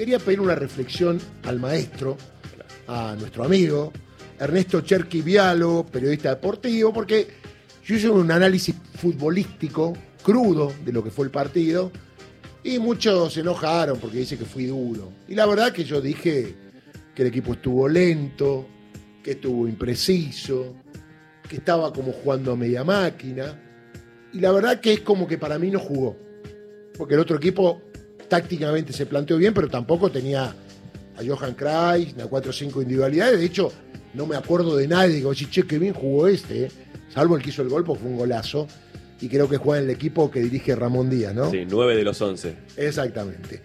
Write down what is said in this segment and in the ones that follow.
quería pedir una reflexión al maestro, a nuestro amigo, Ernesto Cherqui Vialo, periodista deportivo, porque yo hice un análisis futbolístico crudo de lo que fue el partido y muchos se enojaron porque dice que fui duro. Y la verdad que yo dije que el equipo estuvo lento, que estuvo impreciso, que estaba como jugando a media máquina. Y la verdad que es como que para mí no jugó. Porque el otro equipo tácticamente se planteó bien, pero tampoco tenía a Johan Kreis, a 4 o 5 individualidades. De hecho, no me acuerdo de nadie. Digo, che, qué bien jugó este. ¿eh? Salvo el que hizo el gol, porque fue un golazo. Y creo que juega en el equipo que dirige Ramón Díaz, ¿no? Sí, 9 de los 11. Exactamente.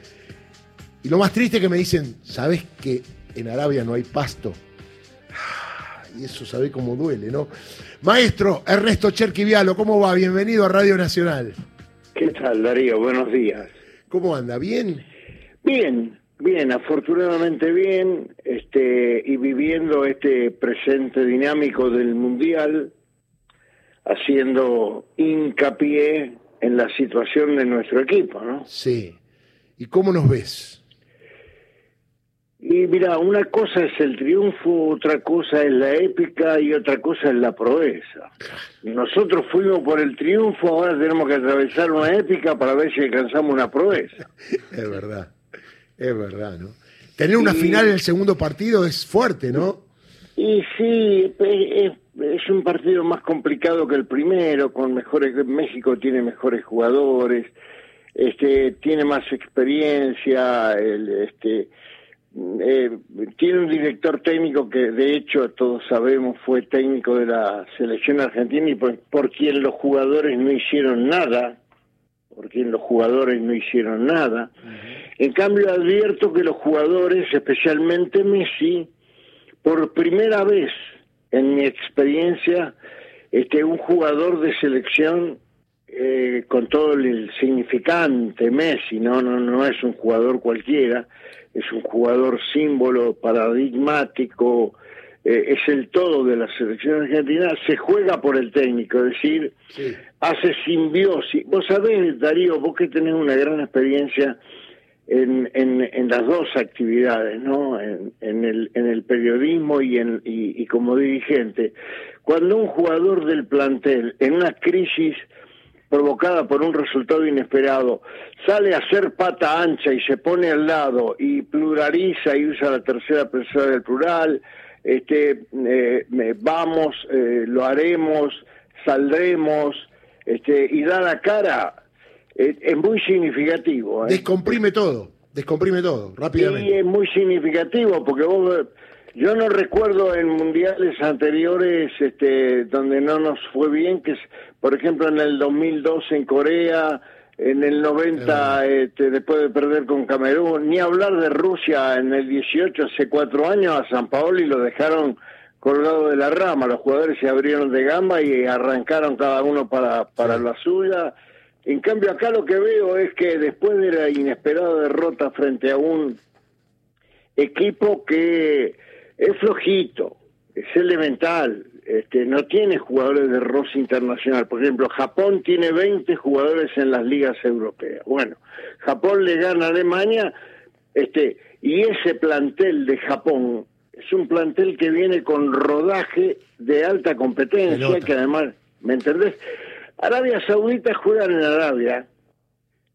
Y lo más triste que me dicen, ¿sabes que en Arabia no hay pasto? Y eso sabe cómo duele, ¿no? Maestro Ernesto Cherquivialo, ¿cómo va? Bienvenido a Radio Nacional. ¿Qué tal, Darío? Buenos días. ¿Cómo anda? ¿Bien? Bien, bien, afortunadamente bien, este, y viviendo este presente dinámico del Mundial, haciendo hincapié en la situación de nuestro equipo, ¿no? Sí. ¿Y cómo nos ves? Y mira, una cosa es el triunfo, otra cosa es la épica y otra cosa es la proeza. Nosotros fuimos por el triunfo, ahora tenemos que atravesar una épica para ver si alcanzamos una proeza. Es verdad, es verdad, ¿no? Tener una final en el segundo partido es fuerte, ¿no? Y sí, es, es un partido más complicado que el primero, con mejores México tiene mejores jugadores, este tiene más experiencia, el, este eh, tiene un director técnico que de hecho todos sabemos fue técnico de la selección argentina y por, por quien los jugadores no hicieron nada, por quien los jugadores no hicieron nada. En cambio advierto que los jugadores, especialmente Messi, por primera vez en mi experiencia, este un jugador de selección eh, con todo el significante Messi, no, no, no es un jugador cualquiera, es un jugador símbolo, paradigmático, eh, es el todo de la selección argentina, se juega por el técnico, es decir, hace simbiosis. Vos sabés, Darío, vos que tenés una gran experiencia en, en, en las dos actividades, ¿no? En, en, el, en el periodismo y, en, y, y como dirigente. Cuando un jugador del plantel, en una crisis provocada por un resultado inesperado, sale a hacer pata ancha y se pone al lado y pluraliza y usa la tercera persona del plural, este, eh, vamos, eh, lo haremos, saldremos, este, y da la cara, eh, es muy significativo. Descomprime todo, descomprime todo, rápidamente. Sí, es muy significativo porque vos yo no recuerdo en mundiales anteriores este, donde no nos fue bien, que es, por ejemplo, en el 2002 en Corea, en el 90 este, después de perder con Camerún, ni hablar de Rusia en el 18, hace cuatro años, a San Paolo y lo dejaron colgado de la rama. Los jugadores se abrieron de gamba y arrancaron cada uno para, para la suya. En cambio, acá lo que veo es que después de la inesperada derrota frente a un equipo que es flojito, es elemental, este, no tiene jugadores de roce internacional. Por ejemplo, Japón tiene 20 jugadores en las ligas europeas. Bueno, Japón le gana a Alemania, este, y ese plantel de Japón es un plantel que viene con rodaje de alta competencia, que además, ¿me entendés? Arabia Saudita juegan en Arabia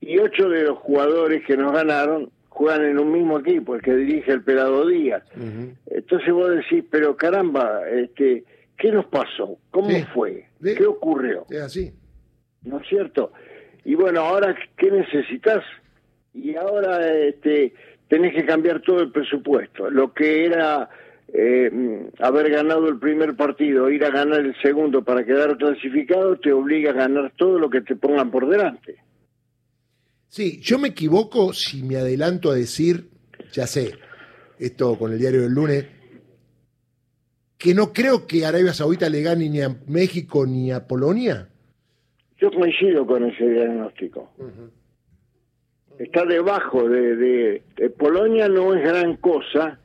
y ocho de los jugadores que nos ganaron juegan en un mismo equipo, el que dirige el Pelado Díaz. Entonces vos decís, pero caramba, este, ¿qué nos pasó? ¿Cómo fue? ¿Qué ocurrió? Es así. ¿No es cierto? Y bueno, ahora, ¿qué necesitas? Y ahora este, tenés que cambiar todo el presupuesto. Lo que era eh, haber ganado el primer partido, ir a ganar el segundo para quedar clasificado, te obliga a ganar todo lo que te pongan por delante. Sí, yo me equivoco si me adelanto a decir, ya sé, esto con el diario del lunes, que no creo que Arabia Saudita le gane ni a México ni a Polonia. Yo coincido con ese diagnóstico. Está debajo de, Polonia, no es gran cosa,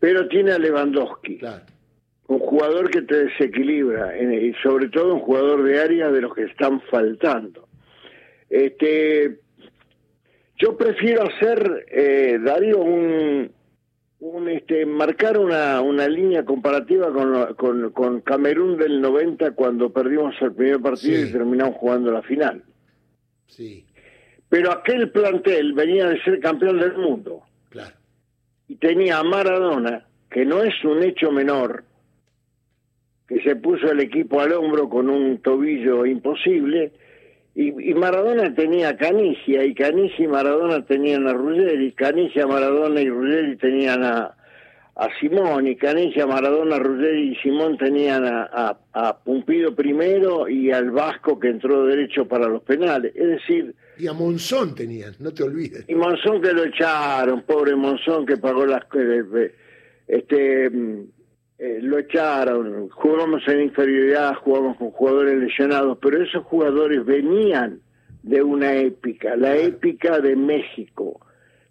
pero tiene a Lewandowski. Un jugador que te desequilibra, y sobre todo un jugador de área de los que están faltando. Este, Yo prefiero hacer, eh, Darío, un, un este, marcar una, una línea comparativa con, con, con Camerún del 90 cuando perdimos el primer partido Sí. y terminamos jugando la final. Sí, Pero aquel plantel venía de ser campeón del mundo claro. y tenía a Maradona, que no es un hecho menor, que se puso el equipo al hombro con un tobillo imposible, y, y Maradona tenía a Canigia, y Canigia y Maradona tenían a Ruggeri, Canigia, Maradona y Ruggeri tenían a, a Simón, y Canigia, Maradona, Ruggeri y Simón tenían a, a, a Pumpido primero y al Vasco que entró derecho para los penales. Es decir, Y a Monzón tenían, no te olvides. y Monzón que lo echaron, pobre Monzón que pagó las eh, este mm, eh, lo echaron, jugamos en inferioridad, jugamos con jugadores lesionados, pero esos jugadores venían de una épica, la épica de México.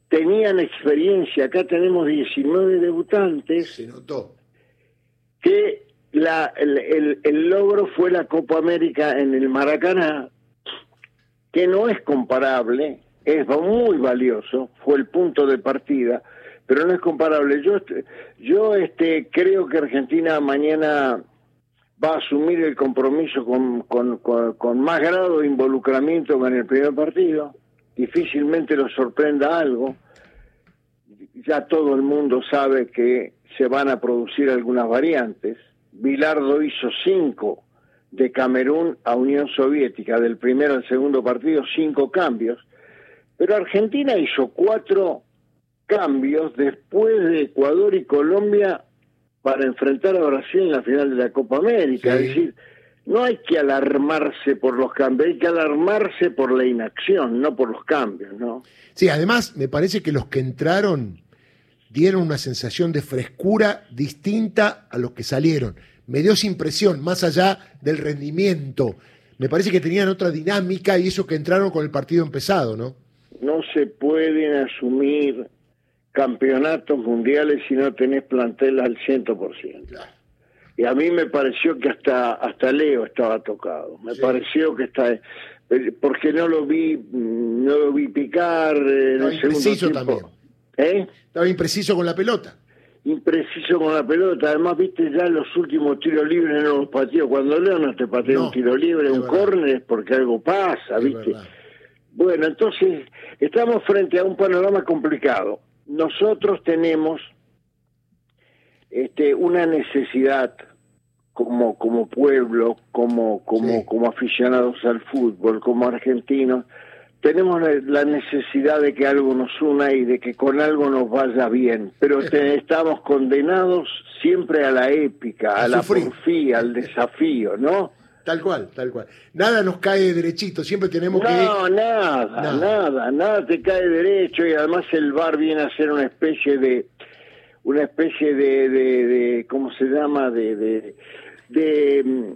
Tenían experiencia, acá tenemos 19 debutantes Se notó. que la, el, el- el logro fue la Copa América en el Maracaná, que no es comparable, es muy valioso, fue el punto de partida, pero no es comparable. Yo, yo este, creo que Argentina mañana va a asumir el compromiso con, con, con- con más grado de involucramiento que en el primer partido. Difícilmente lo sorprenda algo. Ya todo el mundo sabe que se van a producir algunas variantes. Bilardo hizo cinco de Camerún a Unión Soviética, del primero al segundo partido, cinco cambios. Pero Argentina hizo cuatro cambios después de Ecuador y Colombia para enfrentar a Brasil en la final de la Copa América. Sí. Es decir, no hay que alarmarse por los cambios, hay que alarmarse por la inacción, no por los cambios, ¿no? Sí, además me parece que los que entraron dieron una sensación de frescura distinta a los que salieron. Me dio esa impresión, más allá del rendimiento. Me parece que tenían otra dinámica y eso que entraron con el partido empezado, ¿no? No se pueden asumir campeonatos mundiales si no tenés plantel al 100%. Claro. Y a mí me pareció que hasta hasta Leo estaba tocado. Me Sí. pareció que está eh, porque no lo vi no lo vi picar eh, en Estaba el segundo impreciso tiempo. también. ¿Eh? Estaba impreciso con la pelota. Impreciso con la pelota. Además, viste ya los últimos tiros libres no los pateó. Cuando Leo no te patea No, un tiro libre, un verdad. córner es porque algo pasa, ¿viste? Bueno, entonces estamos frente a un panorama complicado. Nosotros tenemos este, una necesidad como como pueblo, como como Sí. como aficionados al fútbol, como argentinos, tenemos la- necesidad de que algo nos una y de que con algo nos vaya bien, pero te- estamos condenados siempre a la épica, a, A la porfía, al desafío, ¿no? Tal cual, tal cual. Nada nos cae derechito, siempre tenemos No, que... nada, Nada. nada, nada, te cae derecho y además el bar viene a ser una especie de, una especie de, de, de ¿cómo se llama? De, de, de mm,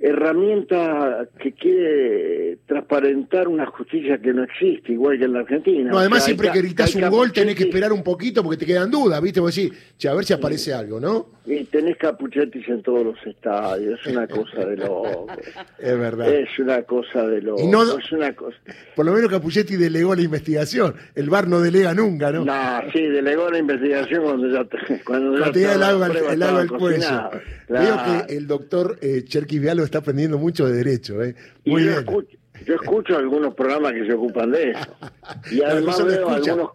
herramienta que quiere transparentar una justicia que no existe, igual que en la Argentina. No, O además sea, siempre hay que gritas un gol tenés que esperar un poquito porque te quedan dudas, ¿viste? Vos decís, che, a ver si aparece algo, ¿no? Y tenés capuchetis en todos los estadios, es una cosa de loco. Es verdad. es una cosa de loco. No- es una cosa. Por lo menos Capuchetti delegó la investigación. El VAR no delega nunca, ¿no? No, sí, delegó la investigación cuando ya cuando ya Cuando tenía el agua, el agua al cuello. Veo que el doctor eh, Cherky Vialo está aprendiendo mucho de derecho, ¿eh? Y yo, bien. escucho, yo escucho algunos programas que se ocupan de eso. Y además veo algunos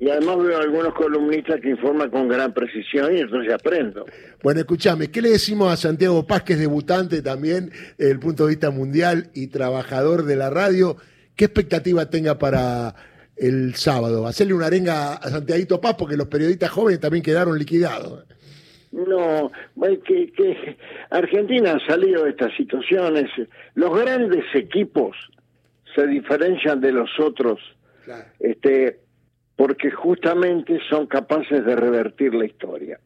y además veo algunos columnistas que informan con gran precisión y entonces aprendo. Bueno, escúchame, ¿qué le decimos a Santiago Paz, que es debutante también desde el punto de vista mundial y trabajador de la radio? ¿Qué expectativa tenga para el sábado? Hacerle una arenga a Santiaguito Paz, porque los periodistas jóvenes también quedaron liquidados. No, que, que Argentina ha salido de estas situaciones. Los grandes equipos se diferencian de los otros este, porque justamente son capaces de revertir la historia.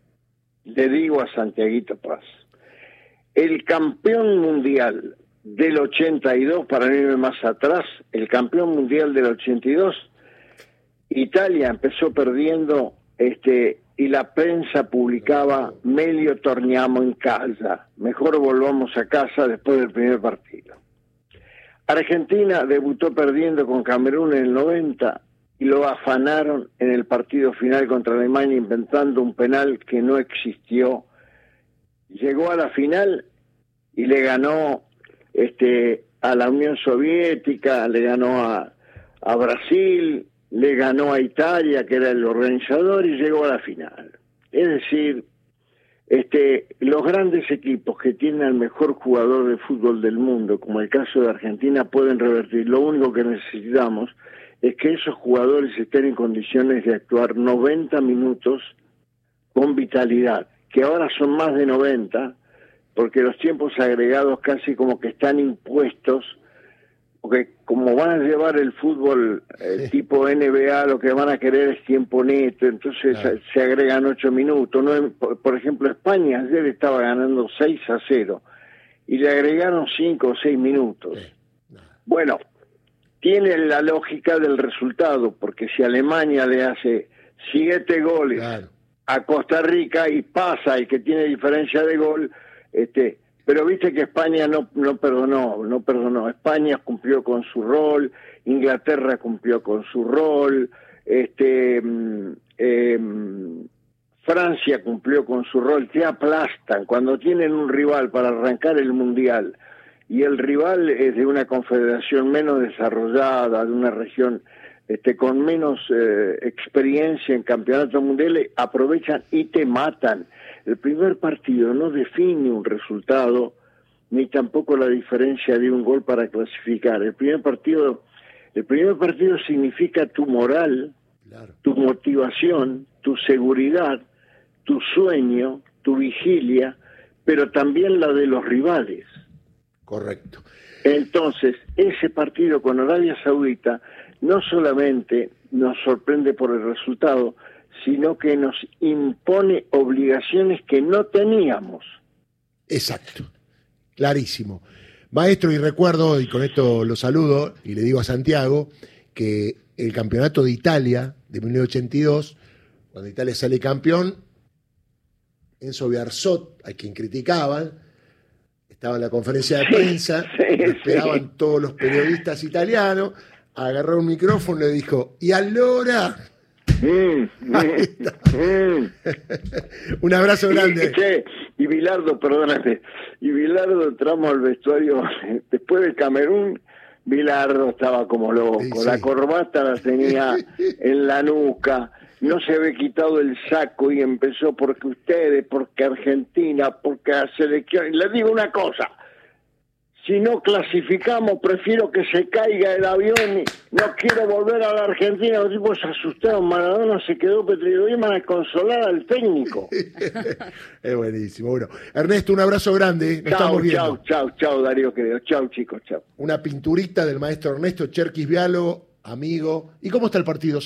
Le digo a Santiaguito Paz, el campeón mundial del 82, para irme más atrás, el campeón mundial del 82, Italia empezó perdiendo este y la prensa publicaba medio torniamo en casa, mejor volvamos a casa después del primer partido. Argentina debutó perdiendo con Camerún en el 90 y lo afanaron en el partido final contra Alemania inventando un penal que no existió. Llegó a la final y le ganó este a la Unión Soviética, le ganó a, a Brasil, le ganó a Italia, que era el organizador, y llegó a la final. Es decir, este, los grandes equipos que tienen al mejor jugador de fútbol del mundo, como el caso de Argentina, pueden revertir. Lo único que necesitamos es que esos jugadores estén en condiciones de actuar 90 minutos con vitalidad, que ahora son más de 90, porque los tiempos agregados casi como que están impuestos porque como van a llevar el fútbol eh, tipo NBA, lo que van a querer es tiempo neto, entonces se agregan ocho minutos. ¿no? Por, ejemplo, España ayer estaba ganando 6 a 0 y le agregaron cinco o seis minutos. Bueno, tiene la lógica del resultado, porque si Alemania le hace siete goles a Costa Rica y pasa y que tiene diferencia de gol, este pero viste que España no, no perdonó, no perdonó. España cumplió con su rol, Inglaterra cumplió con su rol, este, mm, em, Francia cumplió con su rol, te aplastan cuando tienen un rival para arrancar el mundial y el rival es de una confederación menos desarrollada, de una región este, con menos eh, experiencia en campeonatos mundiales, aprovechan y te matan. El primer partido no define un resultado, ni tampoco la diferencia de un gol para clasificar. El primer partido, el primer partido significa tu moral, tu motivación, tu seguridad, tu sueño, tu vigilia, pero también la de los rivales. Correcto. Entonces, ese partido con Arabia Saudita no solamente nos sorprende por el resultado, sino que nos impone obligaciones que no teníamos. Exacto, clarísimo. Maestro, y recuerdo, y con esto lo saludo, y le digo a Santiago, que el campeonato de Italia de 1982, cuando Italia sale campeón, Enzo Biarzot, a quien criticaban, estaba en la conferencia de prensa, esperaban todos los periodistas italianos, agarró un micrófono y le dijo, y allora... Un abrazo grande. Y, Bilardo, perdónate, y Bilardo entramos al vestuario después de Camerún. Bilardo estaba como loco, la corbata la tenía en la nuca, no se había quitado el saco y empezó porque ustedes, porque Argentina, porque la selección. Y le digo una cosa, si no clasificamos, prefiero que se caiga el avión y no quiero volver a la Argentina. Los tipos se asustaron, Maradona se quedó petrido y a consolar al técnico. es buenísimo. Bueno, Ernesto, un abrazo grande. Nos chau, chau, chau, chau, Darío querido. Chau, chicos, chau. Una pinturita del maestro Ernesto Cherquis Vialo, amigo. ¿Y cómo está el partido?